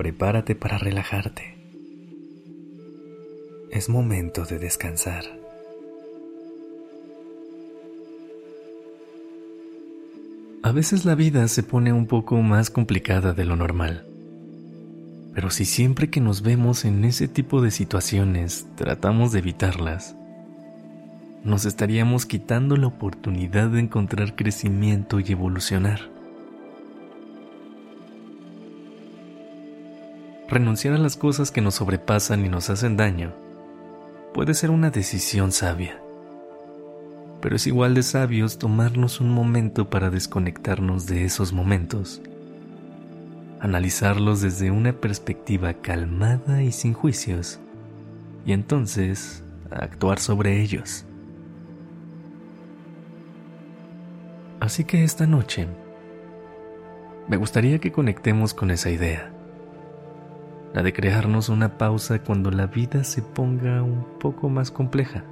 Prepárate para relajarte. Es momento de descansar. A veces la vida se pone un poco más complicada de lo normal. Pero si siempre que nos vemos en ese tipo de situaciones tratamos de evitarlas, nos estaríamos quitando la oportunidad de encontrar crecimiento y evolucionar. Renunciar a las cosas que nos sobrepasan y nos hacen daño puede ser una decisión sabia. Pero es igual de sabios tomarnos un momento para desconectarnos de esos momentos, analizarlos desde una perspectiva calmada y sin juicios, y entonces actuar sobre ellos. Así que esta noche me gustaría que conectemos con esa idea la de crearnos una pausa cuando la vida se ponga un poco más compleja.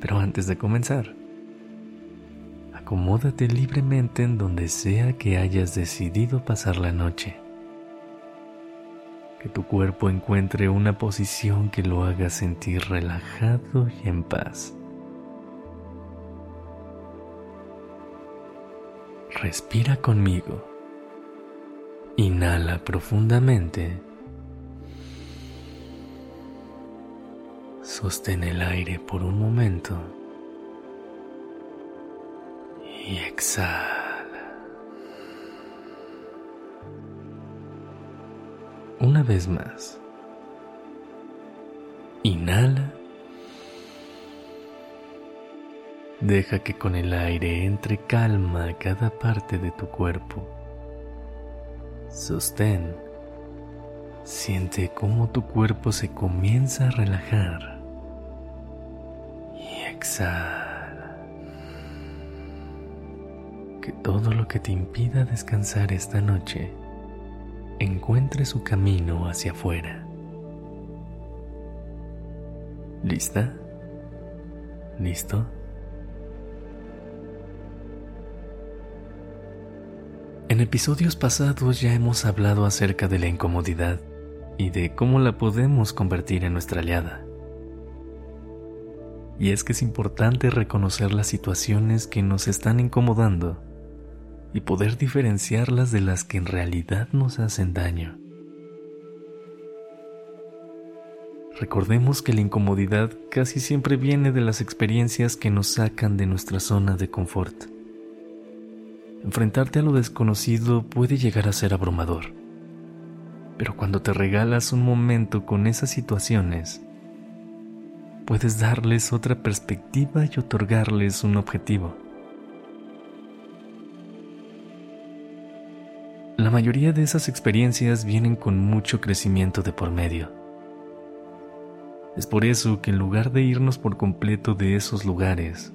Pero antes de comenzar, acomódate libremente en donde sea que hayas decidido pasar la noche. Que tu cuerpo encuentre una posición que lo haga sentir relajado y en paz. Respira conmigo. Inhala profundamente. Sostén el aire por un momento. Y exhala. Una vez más. Inhala. Deja que con el aire entre calma a cada parte de tu cuerpo. Sostén. Siente cómo tu cuerpo se comienza a relajar. Y exhala. Que todo lo que te impida descansar esta noche encuentre su camino hacia afuera. ¿Lista? ¿Listo? En episodios pasados ya hemos hablado acerca de la incomodidad y de cómo la podemos convertir en nuestra aliada. Y es que es importante reconocer las situaciones que nos están incomodando y poder diferenciarlas de las que en realidad nos hacen daño. Recordemos que la incomodidad casi siempre viene de las experiencias que nos sacan de nuestra zona de confort. Enfrentarte a lo desconocido puede llegar a ser abrumador. Pero cuando te regalas un momento con esas situaciones, puedes darles otra perspectiva y otorgarles un objetivo. La mayoría de esas experiencias vienen con mucho crecimiento de por medio. Es por eso que en lugar de irnos por completo de esos lugares,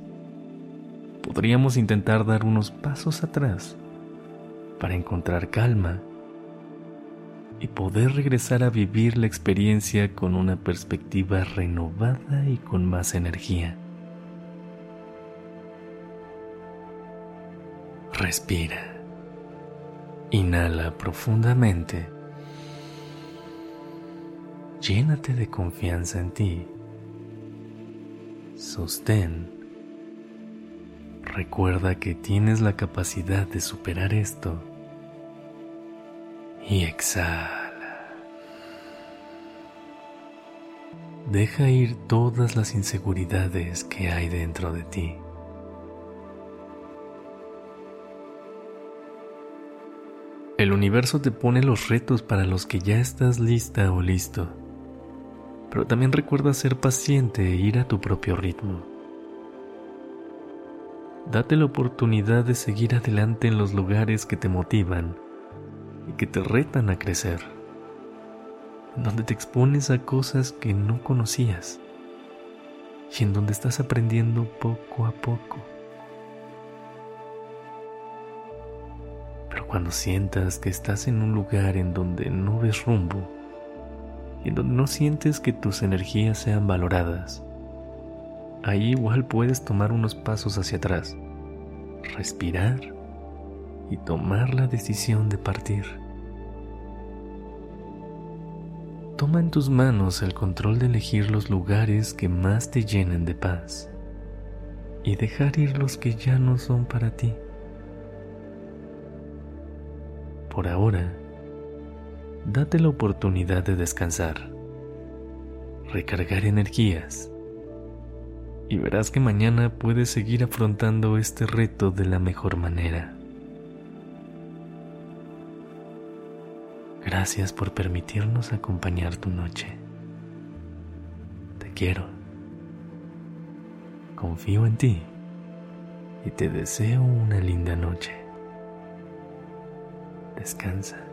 podríamos intentar dar unos pasos atrás para encontrar calma y poder regresar a vivir la experiencia con una perspectiva renovada y con más energía. Respira. Inhala profundamente. Llénate de confianza en ti. Sostén Recuerda que tienes la capacidad de superar esto. Y exhala. Deja ir todas las inseguridades que hay dentro de ti. El universo te pone los retos para los que ya estás lista o listo. Pero también recuerda ser paciente e ir a tu propio ritmo. Date la oportunidad de seguir adelante en los lugares que te motivan y que te retan a crecer, en donde te expones a cosas que no conocías y en donde estás aprendiendo poco a poco. Pero cuando sientas que estás en un lugar en donde no ves rumbo y en donde no sientes que tus energías sean valoradas, ahí igual puedes tomar unos pasos hacia atrás, respirar y tomar la decisión de partir. Toma en tus manos el control de elegir los lugares que más te llenen de paz y dejar ir los que ya no son para ti. Por ahora, date la oportunidad de descansar, recargar energías y verás que mañana puedes seguir afrontando este reto de la mejor manera. Gracias por permitirnos acompañar tu noche. Te quiero. Confío en ti y te deseo una linda noche. Descansa.